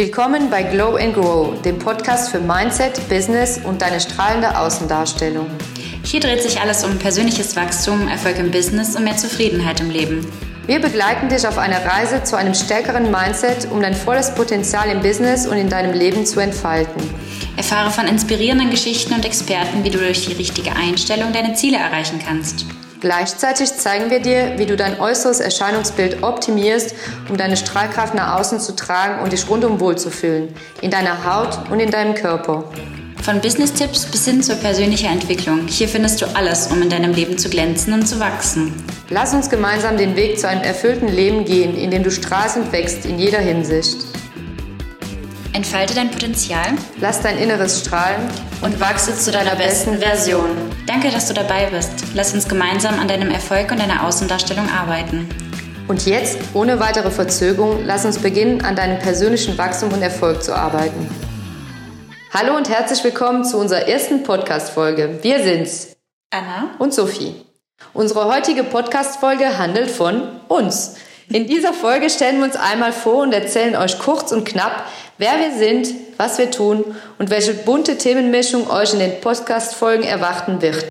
Willkommen bei Glow and Grow, dem Podcast für Mindset, Business und deine strahlende Außendarstellung. Hier dreht sich alles um persönliches Wachstum, Erfolg im Business und mehr Zufriedenheit im Leben. Wir begleiten dich auf einer Reise zu einem stärkeren Mindset, um dein volles Potenzial im Business und in deinem Leben zu entfalten. Erfahre von inspirierenden Geschichten und Experten, wie du durch die richtige Einstellung deine Ziele erreichen kannst. Gleichzeitig zeigen wir dir, wie du dein äußeres Erscheinungsbild optimierst, um deine Strahlkraft nach außen zu tragen und dich rundum wohlzufühlen, in deiner Haut und in deinem Körper. Von Business-Tipps bis hin zur persönlichen Entwicklung. Hier findest du alles, um in deinem Leben zu glänzen und zu wachsen. Lass uns gemeinsam den Weg zu einem erfüllten Leben gehen, in dem du strahlst und wächst in jeder Hinsicht. Entfalte dein Potenzial, lass dein Inneres strahlen und wachse zu deiner besten Version. Danke, dass du dabei bist. Lass uns gemeinsam an deinem Erfolg und deiner Außendarstellung arbeiten. Und jetzt, ohne weitere Verzögerung, lass uns beginnen, an deinem persönlichen Wachstum und Erfolg zu arbeiten. Hallo und herzlich willkommen zu unserer ersten Podcast-Folge. Wir sind's. Anna und Sophie. Unsere heutige Podcast-Folge handelt von uns. In dieser Folge stellen wir uns einmal vor und erzählen euch kurz und knapp, wer wir sind, was wir tun und welche bunte Themenmischung euch in den Podcast-Folgen erwarten wird.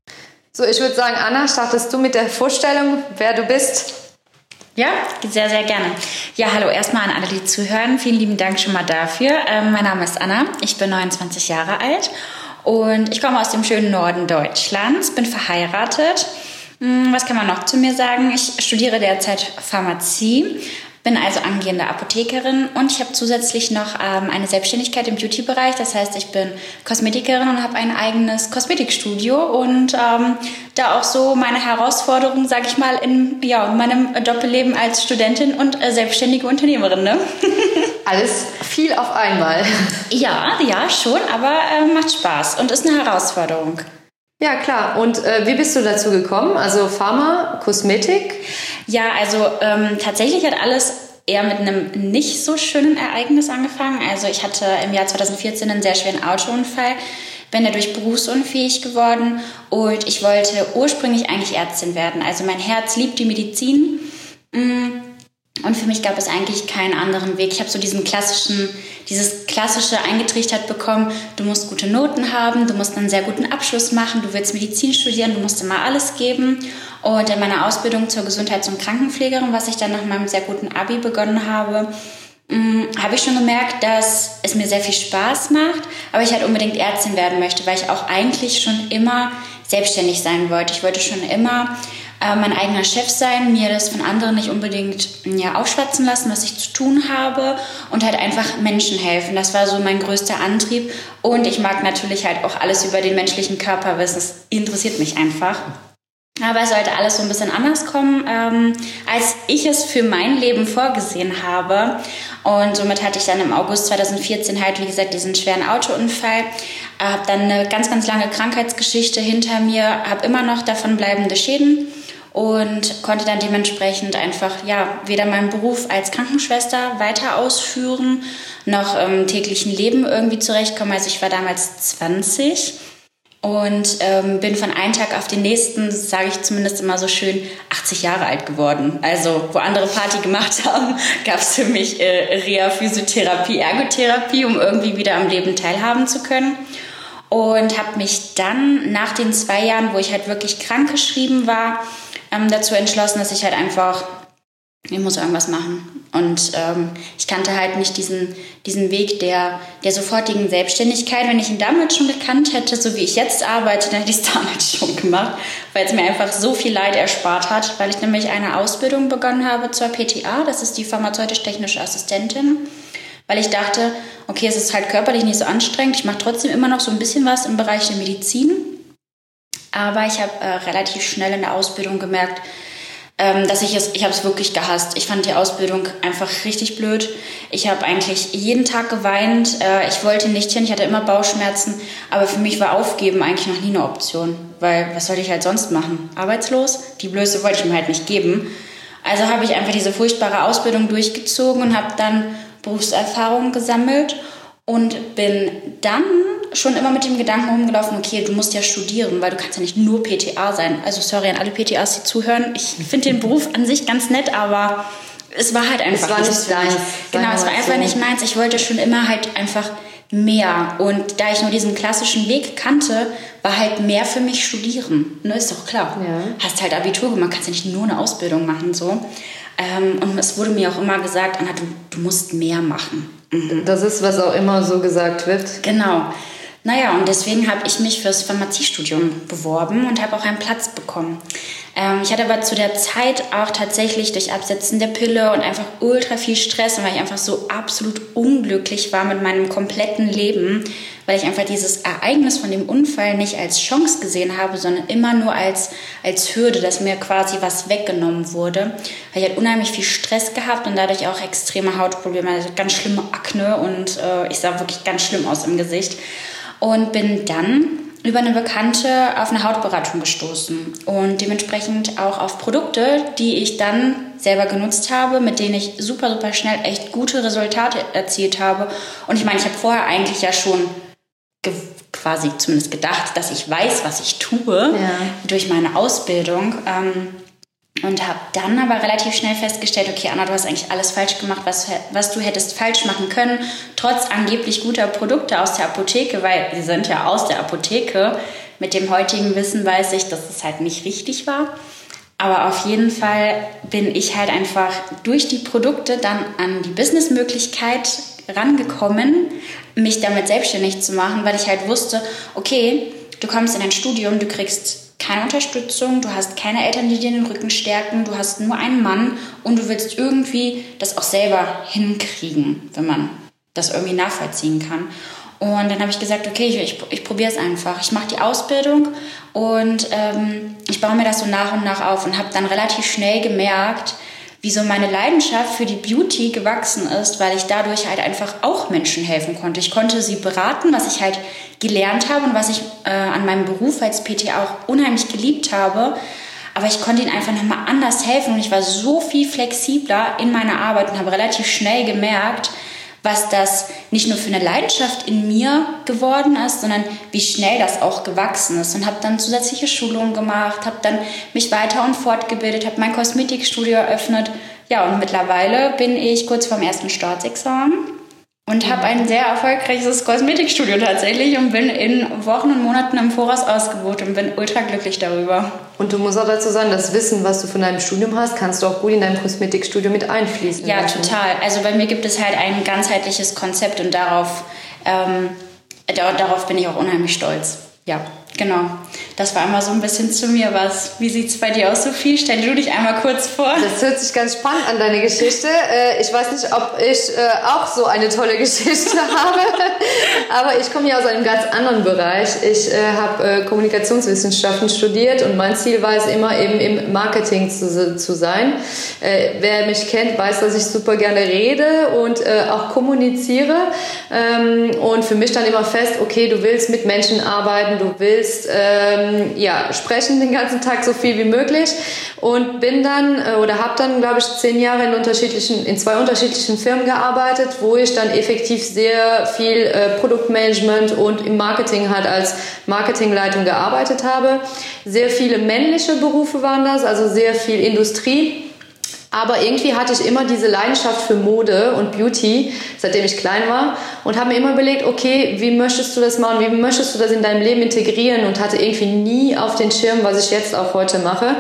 So, ich würde sagen, Anna, startest du mit der Vorstellung, wer du bist? Ja, sehr, sehr gerne. Ja, hallo erstmal an alle, die zuhören. Vielen lieben Dank schon mal dafür. Ähm, mein Name ist Anna, ich bin 29 Jahre alt und ich komme aus dem schönen Norden Deutschlands, bin verheiratet was kann man noch zu mir sagen? Ich studiere derzeit Pharmazie, bin also angehende Apothekerin und ich habe zusätzlich noch ähm, eine Selbstständigkeit im Beauty-Bereich. Das heißt, ich bin Kosmetikerin und habe ein eigenes Kosmetikstudio und ähm, da auch so meine Herausforderung, sage ich mal, in ja, meinem Doppelleben als Studentin und äh, selbstständige Unternehmerin. Ne? Alles viel auf einmal. Ja, ja, schon, aber äh, macht Spaß und ist eine Herausforderung. Ja, klar. Und äh, wie bist du dazu gekommen? Also Pharma, Kosmetik? Ja, also ähm, tatsächlich hat alles eher mit einem nicht so schönen Ereignis angefangen. Also ich hatte im Jahr 2014 einen sehr schweren Autounfall, bin dadurch berufsunfähig geworden und ich wollte ursprünglich eigentlich Ärztin werden. Also mein Herz liebt die Medizin. Mm, und für mich gab es eigentlich keinen anderen Weg. Ich habe so diesen klassischen, dieses klassische eingetrichtert bekommen, du musst gute Noten haben, du musst einen sehr guten Abschluss machen, du willst Medizin studieren, du musst immer alles geben. Und in meiner Ausbildung zur Gesundheits- und Krankenpflegerin, was ich dann nach meinem sehr guten Abi begonnen habe, mm, habe ich schon gemerkt, dass es mir sehr viel Spaß macht, aber ich halt unbedingt Ärztin werden möchte, weil ich auch eigentlich schon immer selbstständig sein wollte. Ich wollte schon immer äh, mein eigener Chef sein, mir das von anderen nicht unbedingt ja, aufschwatzen lassen, was ich zu tun habe und halt einfach Menschen helfen. Das war so mein größter Antrieb. Und ich mag natürlich halt auch alles über den menschlichen Körper wissen. Das interessiert mich einfach. Aber es sollte alles so ein bisschen anders kommen, ähm, als ich es für mein Leben vorgesehen habe. Und somit hatte ich dann im August 2014 halt, wie gesagt, diesen schweren Autounfall. Habe dann eine ganz, ganz lange Krankheitsgeschichte hinter mir, habe immer noch davon bleibende Schäden und konnte dann dementsprechend einfach ja weder meinen Beruf als Krankenschwester weiter ausführen noch im täglichen Leben irgendwie zurechtkommen. Also ich war damals 20 und ähm, bin von einem Tag auf den nächsten, sage ich zumindest immer so schön, 80 Jahre alt geworden. Also wo andere Party gemacht haben, gab es für mich äh, Reha, Physiotherapie, Ergotherapie, um irgendwie wieder am Leben teilhaben zu können. Und habe mich dann nach den zwei Jahren, wo ich halt wirklich krankgeschrieben war, ähm, dazu entschlossen, dass ich halt einfach, ich muss irgendwas machen. Und ähm, ich kannte halt nicht diesen, diesen Weg der, der sofortigen Selbstständigkeit. Wenn ich ihn damals schon gekannt hätte, so wie ich jetzt arbeite, dann hätte ich es damals schon gemacht, weil es mir einfach so viel Leid erspart hat, weil ich nämlich eine Ausbildung begonnen habe zur PTA, das ist die pharmazeutisch-technische Assistentin, weil ich dachte, okay, es ist halt körperlich nicht so anstrengend, ich mache trotzdem immer noch so ein bisschen was im Bereich der Medizin aber ich habe äh, relativ schnell in der Ausbildung gemerkt, ähm, dass ich es, ich habe es wirklich gehasst. Ich fand die Ausbildung einfach richtig blöd. Ich habe eigentlich jeden Tag geweint. Äh, ich wollte nicht hin, ich hatte immer Bauchschmerzen. Aber für mich war Aufgeben eigentlich noch nie eine Option. Weil was sollte ich halt sonst machen? Arbeitslos? Die Blöße wollte ich mir halt nicht geben. Also habe ich einfach diese furchtbare Ausbildung durchgezogen und habe dann Berufserfahrung gesammelt und bin dann schon immer mit dem Gedanken rumgelaufen, okay, du musst ja studieren, weil du kannst ja nicht nur PTA sein. Also sorry an alle PTAs, die zuhören. Ich finde den Beruf an sich ganz nett, aber es war halt einfach es war nicht deins. Genau, es war einfach nicht meins. Ich wollte schon immer halt einfach mehr. Und da ich nur diesen klassischen Weg kannte, war halt mehr für mich studieren. Ne, ist doch klar. Ja. Hast halt Abitur gemacht, kannst ja nicht nur eine Ausbildung machen. so. Ähm, und es wurde mir auch immer gesagt, Anna, du, du musst mehr machen. Mhm. Das ist, was auch immer so gesagt wird. Genau. Naja, und deswegen habe ich mich fürs Pharmaziestudium beworben und habe auch einen Platz bekommen. Ähm, ich hatte aber zu der Zeit auch tatsächlich durch Absetzen der Pille und einfach ultra viel Stress, weil ich einfach so absolut unglücklich war mit meinem kompletten Leben, weil ich einfach dieses Ereignis von dem Unfall nicht als Chance gesehen habe, sondern immer nur als, als Hürde, dass mir quasi was weggenommen wurde. Weil ich hatte unheimlich viel Stress gehabt und dadurch auch extreme Hautprobleme, also ganz schlimme Akne und äh, ich sah wirklich ganz schlimm aus im Gesicht. Und bin dann über eine Bekannte auf eine Hautberatung gestoßen und dementsprechend auch auf Produkte, die ich dann selber genutzt habe, mit denen ich super, super schnell echt gute Resultate erzielt habe. Und ich meine, ich habe vorher eigentlich ja schon quasi zumindest gedacht, dass ich weiß, was ich tue ja. durch meine Ausbildung. Ähm, und habe dann aber relativ schnell festgestellt, okay, Anna, du hast eigentlich alles falsch gemacht, was, was du hättest falsch machen können, trotz angeblich guter Produkte aus der Apotheke, weil sie sind ja aus der Apotheke. Mit dem heutigen Wissen weiß ich, dass es halt nicht richtig war. Aber auf jeden Fall bin ich halt einfach durch die Produkte dann an die Businessmöglichkeit rangekommen, mich damit selbstständig zu machen, weil ich halt wusste, okay, du kommst in ein Studium, du kriegst keine Unterstützung, du hast keine Eltern, die dir den Rücken stärken, du hast nur einen Mann und du willst irgendwie das auch selber hinkriegen, wenn man das irgendwie nachvollziehen kann. Und dann habe ich gesagt, okay, ich, ich, ich probiere es einfach. Ich mache die Ausbildung und ähm, ich baue mir das so nach und nach auf und habe dann relativ schnell gemerkt, wie so meine Leidenschaft für die Beauty gewachsen ist, weil ich dadurch halt einfach auch Menschen helfen konnte. Ich konnte sie beraten, was ich halt gelernt habe und was ich äh, an meinem Beruf als PT auch unheimlich geliebt habe. Aber ich konnte ihnen einfach nochmal anders helfen und ich war so viel flexibler in meiner Arbeit und habe relativ schnell gemerkt, was das nicht nur für eine Leidenschaft in mir geworden ist, sondern wie schnell das auch gewachsen ist. Und habe dann zusätzliche Schulungen gemacht, habe dann mich weiter und fortgebildet, habe mein Kosmetikstudio eröffnet. Ja, und mittlerweile bin ich kurz vorm ersten Staatsexamen und habe ein sehr erfolgreiches Kosmetikstudio tatsächlich und bin in Wochen und Monaten im Voraus ausgebucht und bin ultra glücklich darüber. Und du musst auch dazu sagen, das Wissen, was du von deinem Studium hast, kannst du auch gut in dein Kosmetikstudio mit einfließen. Ja, lassen. total. Also bei mir gibt es halt ein ganzheitliches Konzept und darauf, ähm, darauf bin ich auch unheimlich stolz. Ja. Genau, das war einmal so ein bisschen zu mir was. Wie sieht es bei dir aus, Sophie? Stell du dich einmal kurz vor. Das hört sich ganz spannend an, deine Geschichte. Äh, ich weiß nicht, ob ich äh, auch so eine tolle Geschichte habe, aber ich komme hier aus einem ganz anderen Bereich. Ich äh, habe Kommunikationswissenschaften studiert und mein Ziel war es immer eben im Marketing zu, sein. Wer mich kennt, weiß, dass ich super gerne rede und auch kommuniziere. Ähm, und für mich dann immer fest, okay, du willst mit Menschen arbeiten, du willst, ähm, ja, sprechen den ganzen Tag so viel wie möglich und bin dann äh, oder habe dann, glaube ich, zehn Jahre in unterschiedlichen, in zwei unterschiedlichen Firmen gearbeitet, wo ich dann effektiv sehr viel äh, Produktmanagement und im Marketing halt als Marketingleitung gearbeitet habe. Sehr viele männliche Berufe waren das, also sehr viel Industrie. Aber irgendwie hatte ich immer diese Leidenschaft für Mode und Beauty, seitdem ich klein war. Und habe mir immer überlegt, okay, wie möchtest du das machen? Wie möchtest du das in deinem Leben integrieren? Und hatte irgendwie nie auf den Schirm, was ich jetzt auch heute mache.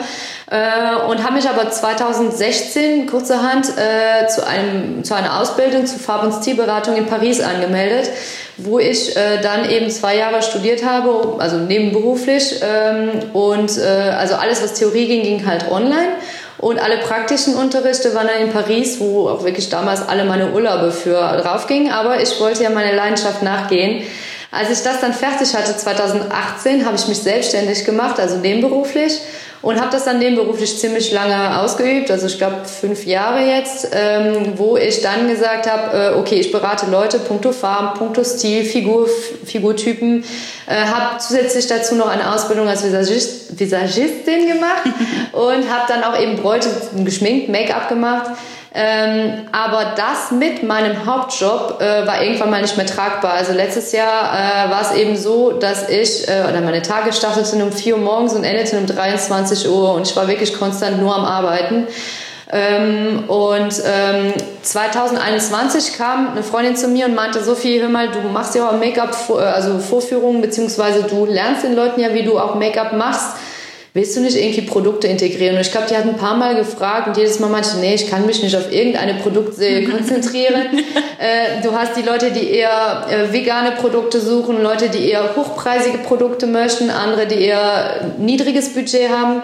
Äh, und habe mich aber 2016 kurzerhand äh, zu, einem, zu einer Ausbildung zur Farb- und Stilberatung in Paris angemeldet, wo ich äh, dann eben zwei Jahre studiert habe, also nebenberuflich. Ähm, und also alles, was Theorie ging, ging halt online. Und alle praktischen Unterrichte waren dann in Paris, wo auch wirklich damals alle meine Urlaube für drauf gingen. Aber ich wollte ja meine Leidenschaft nachgehen. Als ich das dann fertig hatte, 2018, habe ich mich selbstständig gemacht, also nebenberuflich und habe das dann nebenberuflich ziemlich lange ausgeübt, also ich glaube fünf Jahre jetzt, ähm, wo ich dann gesagt habe, äh, okay, ich berate Leute, punkto Farben, punkto Stil, Figur, Figurtypen, äh, habe zusätzlich dazu noch eine Ausbildung als Visagist, Visagistin gemacht und habe dann auch eben Bräute geschminkt, Make-up gemacht ähm, aber das mit meinem Hauptjob äh, war irgendwann mal nicht mehr tragbar. Also letztes Jahr äh, war es eben so, dass ich, äh, oder meine Tage starteten um 4 Uhr morgens und endeten um 23 Uhr und ich war wirklich konstant nur am Arbeiten. Ähm, und ähm, 2021 kam eine Freundin zu mir und meinte, Sophie, hör mal, du machst ja auch Make-up, also Vorführungen, beziehungsweise du lernst den Leuten ja, wie du auch Make-up machst willst du nicht irgendwie Produkte integrieren? Und ich glaube, die hat ein paar Mal gefragt und jedes Mal meinte, nee, ich kann mich nicht auf irgendeine Produktserie konzentrieren. äh, du hast die Leute, die eher äh, vegane Produkte suchen, Leute, die eher hochpreisige Produkte möchten, andere, die eher niedriges Budget haben.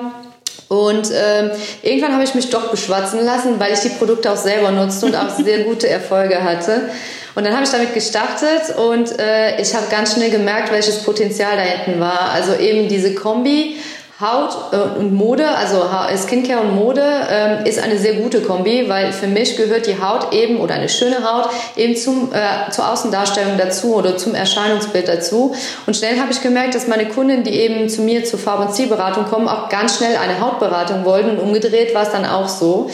Und äh, irgendwann habe ich mich doch beschwatzen lassen, weil ich die Produkte auch selber nutzte und auch sehr gute Erfolge hatte. Und dann habe ich damit gestartet und äh, ich habe ganz schnell gemerkt, welches Potenzial da hinten war. Also eben diese Kombi Haut äh, und Mode, also Skincare und Mode, ähm, ist eine sehr gute Kombi, weil für mich gehört die Haut eben oder eine schöne Haut eben zum, äh, zur Außendarstellung dazu oder zum Erscheinungsbild dazu. Und schnell habe ich gemerkt, dass meine Kunden, die eben zu mir zur Farb- und Zielberatung kommen, auch ganz schnell eine Hautberatung wollten und umgedreht war es dann auch so.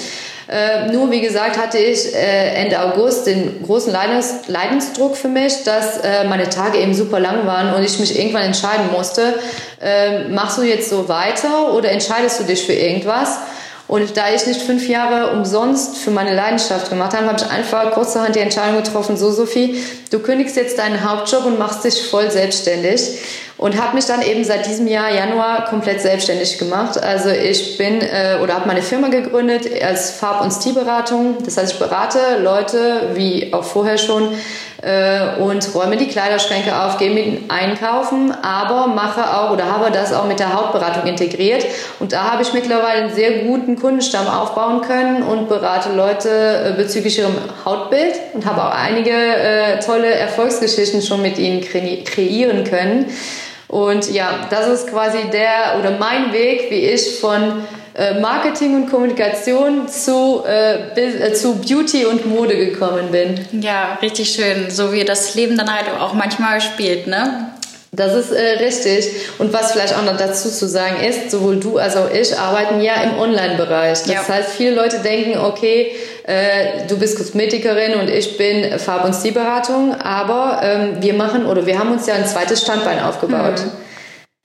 Äh, nur, wie gesagt, hatte ich äh, Ende August den großen Leidens Leidensdruck für mich, dass äh, meine Tage eben super lang waren und ich mich irgendwann entscheiden musste, äh, machst du jetzt so weiter oder entscheidest du dich für irgendwas? Und da ich nicht fünf Jahre umsonst für meine Leidenschaft gemacht habe, habe ich einfach kurzerhand die Entscheidung getroffen, so Sophie, du kündigst jetzt deinen Hauptjob und machst dich voll selbstständig. Und habe mich dann eben seit diesem Jahr Januar komplett selbstständig gemacht. Also ich bin äh, oder habe meine Firma gegründet als Farb- und Stilberatung. Das heißt, ich berate Leute, wie auch vorher schon, und räume die Kleiderschränke auf, gehe mit einkaufen, aber mache auch oder habe das auch mit der Hautberatung integriert. Und da habe ich mittlerweile einen sehr guten Kundenstamm aufbauen können und berate Leute äh, bezüglich ihrem Hautbild und habe auch einige äh, tolle Erfolgsgeschichten schon mit ihnen kre kreieren können. Und ja, das ist quasi der oder mein Weg, wie ich von äh, Marketing und Kommunikation zu, äh, äh, zu Beauty und Mode gekommen bin. Ja, richtig schön. So wie das Leben dann halt auch manchmal spielt, ne? Das ist äh, richtig. Und was vielleicht auch noch dazu zu sagen ist, sowohl du als auch ich arbeiten ja im Online-Bereich. Das ja. heißt, viele Leute denken, okay, äh, du bist Kosmetikerin und ich bin Farb- und Stilberatung, aber ähm, wir machen oder wir haben uns ja ein zweites Standbein aufgebaut. Mhm.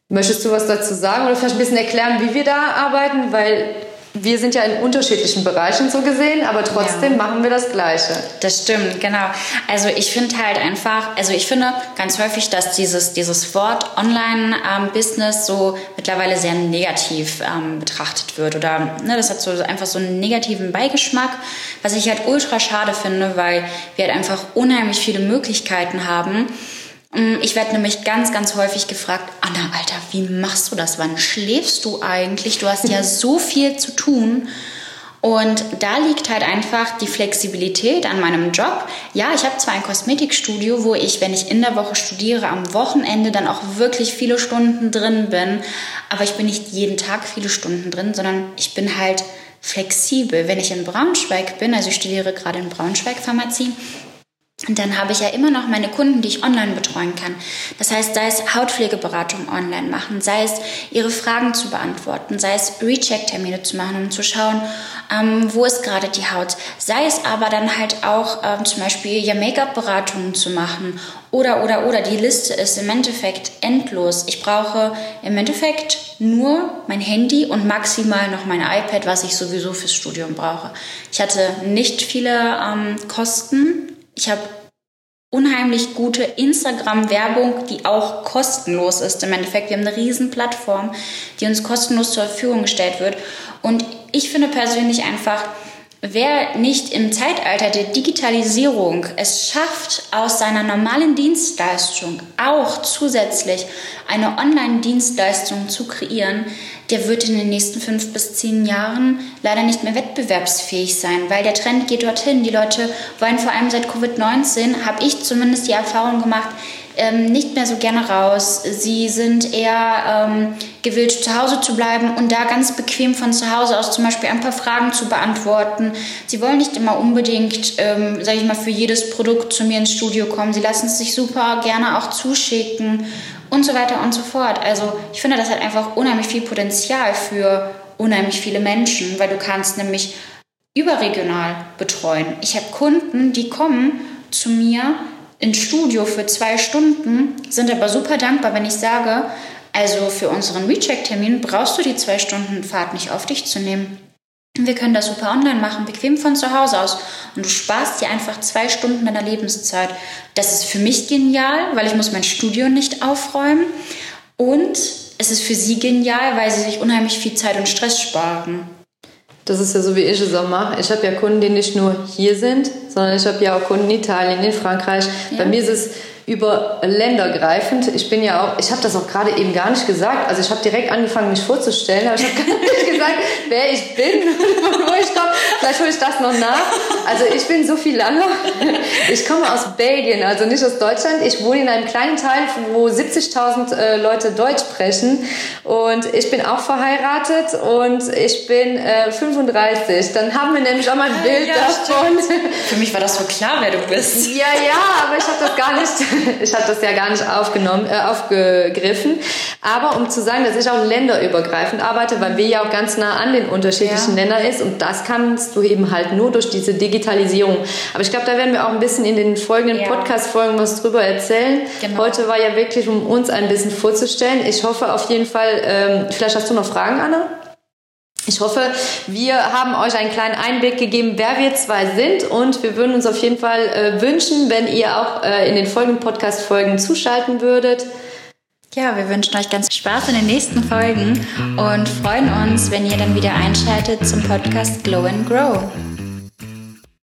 Möchtest du was dazu sagen oder vielleicht ein bisschen erklären, wie wir da arbeiten? Weil wir sind ja in unterschiedlichen Bereichen so gesehen, aber trotzdem ja. machen wir das Gleiche. Das stimmt, genau. Also ich finde halt einfach, also ich finde ganz häufig, dass dieses, dieses Wort Online-Business so mittlerweile sehr negativ ähm, betrachtet wird oder ne, das hat so einfach so einen negativen Beigeschmack, was ich halt ultra schade finde, weil wir halt einfach unheimlich viele Möglichkeiten haben ich werde nämlich ganz, ganz häufig gefragt, Anna, Alter, wie machst du das? Wann schläfst du eigentlich? Du hast ja so viel zu tun. Und da liegt halt einfach die Flexibilität an meinem Job. Ja, ich habe zwar ein Kosmetikstudio, wo ich, wenn ich in der Woche studiere, am Wochenende dann auch wirklich viele Stunden drin bin. Aber ich bin nicht jeden Tag viele Stunden drin, sondern ich bin halt flexibel. Wenn ich in Braunschweig bin, also ich studiere gerade in Braunschweig Pharmazie, dann habe ich ja immer noch meine Kunden, die ich online betreuen kann. Das heißt, sei es Hautpflegeberatung online machen, sei es ihre Fragen zu beantworten, sei es Recheck-Termine zu machen, um zu schauen, ähm, wo ist gerade die Haut. Sei es aber dann halt auch ähm, zum Beispiel ja Make-up-Beratungen zu machen oder, oder, oder. Die Liste ist im Endeffekt endlos. Ich brauche im Endeffekt nur mein Handy und maximal noch mein iPad, was ich sowieso fürs Studium brauche. Ich hatte nicht viele ähm, Kosten ich habe unheimlich gute Instagram-Werbung, die auch kostenlos ist. Im Endeffekt, wir haben eine riesen Plattform, die uns kostenlos zur Verfügung gestellt wird. Und ich finde persönlich einfach, wer nicht im Zeitalter der Digitalisierung es schafft, aus seiner normalen Dienstleistung auch zusätzlich eine Online-Dienstleistung zu kreieren, der wird in den nächsten fünf bis zehn Jahren leider nicht mehr wettbewerbsfähig sein, weil der Trend geht dorthin. Die Leute wollen vor allem seit Covid-19, habe ich zumindest die Erfahrung gemacht, ähm, nicht mehr so gerne raus. Sie sind eher ähm, gewillt, zu Hause zu bleiben und da ganz bequem von zu Hause aus zum Beispiel ein paar Fragen zu beantworten. Sie wollen nicht immer unbedingt, ähm, sage ich mal, für jedes Produkt zu mir ins Studio kommen. Sie lassen es sich super gerne auch zuschicken und so weiter und so fort. Also ich finde, das hat einfach unheimlich viel Potenzial für unheimlich viele Menschen, weil du kannst nämlich überregional betreuen. Ich habe Kunden, die kommen zu mir ins Studio für zwei Stunden, sind aber super dankbar, wenn ich sage, also für unseren Recheck-Termin brauchst du die zwei Stunden Fahrt nicht auf dich zu nehmen. Wir können das super online machen, bequem von zu Hause aus. Und du sparst dir einfach zwei Stunden deiner Lebenszeit. Das ist für mich genial, weil ich muss mein Studio nicht aufräumen. Und es ist für sie genial, weil sie sich unheimlich viel Zeit und Stress sparen. Das ist ja so, wie ich es auch mache. Ich habe ja Kunden, die nicht nur hier sind, sondern ich habe ja auch Kunden in Italien, in Frankreich. Ja. Bei mir ist es über Länder greifend. Ich bin ja auch, ich habe das auch gerade eben gar nicht gesagt. Also ich habe direkt angefangen, mich vorzustellen, aber ich habe gar nicht gesagt, wer ich bin und wo ich komme. Vielleicht hole ich das noch nach. Also ich bin Sophie Langer. Ich komme aus Belgien, also nicht aus Deutschland. Ich wohne in einem kleinen Teil, wo 70.000 äh, Leute Deutsch sprechen. Und ich bin auch verheiratet und ich bin äh, 35. Dann haben wir nämlich auch mal ein ah, Bild ja, davon. Stimmt. Für mich war das so klar, wer du bist. Ja, ja, aber ich habe das gar nicht ich habe das ja gar nicht aufgenommen, äh, aufgegriffen. Aber um zu sagen, dass ich auch länderübergreifend arbeite, weil wir ja auch ganz nah an den unterschiedlichen ja. Ländern ist und das kannst du eben halt nur durch diese Digitalisierung. Aber ich glaube, da werden wir auch ein bisschen in den folgenden ja. Podcast-Folgen was drüber erzählen. Genau. Heute war ja wirklich, um uns ein bisschen vorzustellen. Ich hoffe auf jeden Fall, ähm, vielleicht hast du noch Fragen, Anna? Ich hoffe, wir haben euch einen kleinen Einblick gegeben, wer wir zwei sind und wir würden uns auf jeden Fall äh, wünschen, wenn ihr auch äh, in den folgenden Podcast-Folgen zuschalten würdet. Ja, wir wünschen euch ganz Spaß in den nächsten Folgen und freuen uns, wenn ihr dann wieder einschaltet zum Podcast Glow and Grow.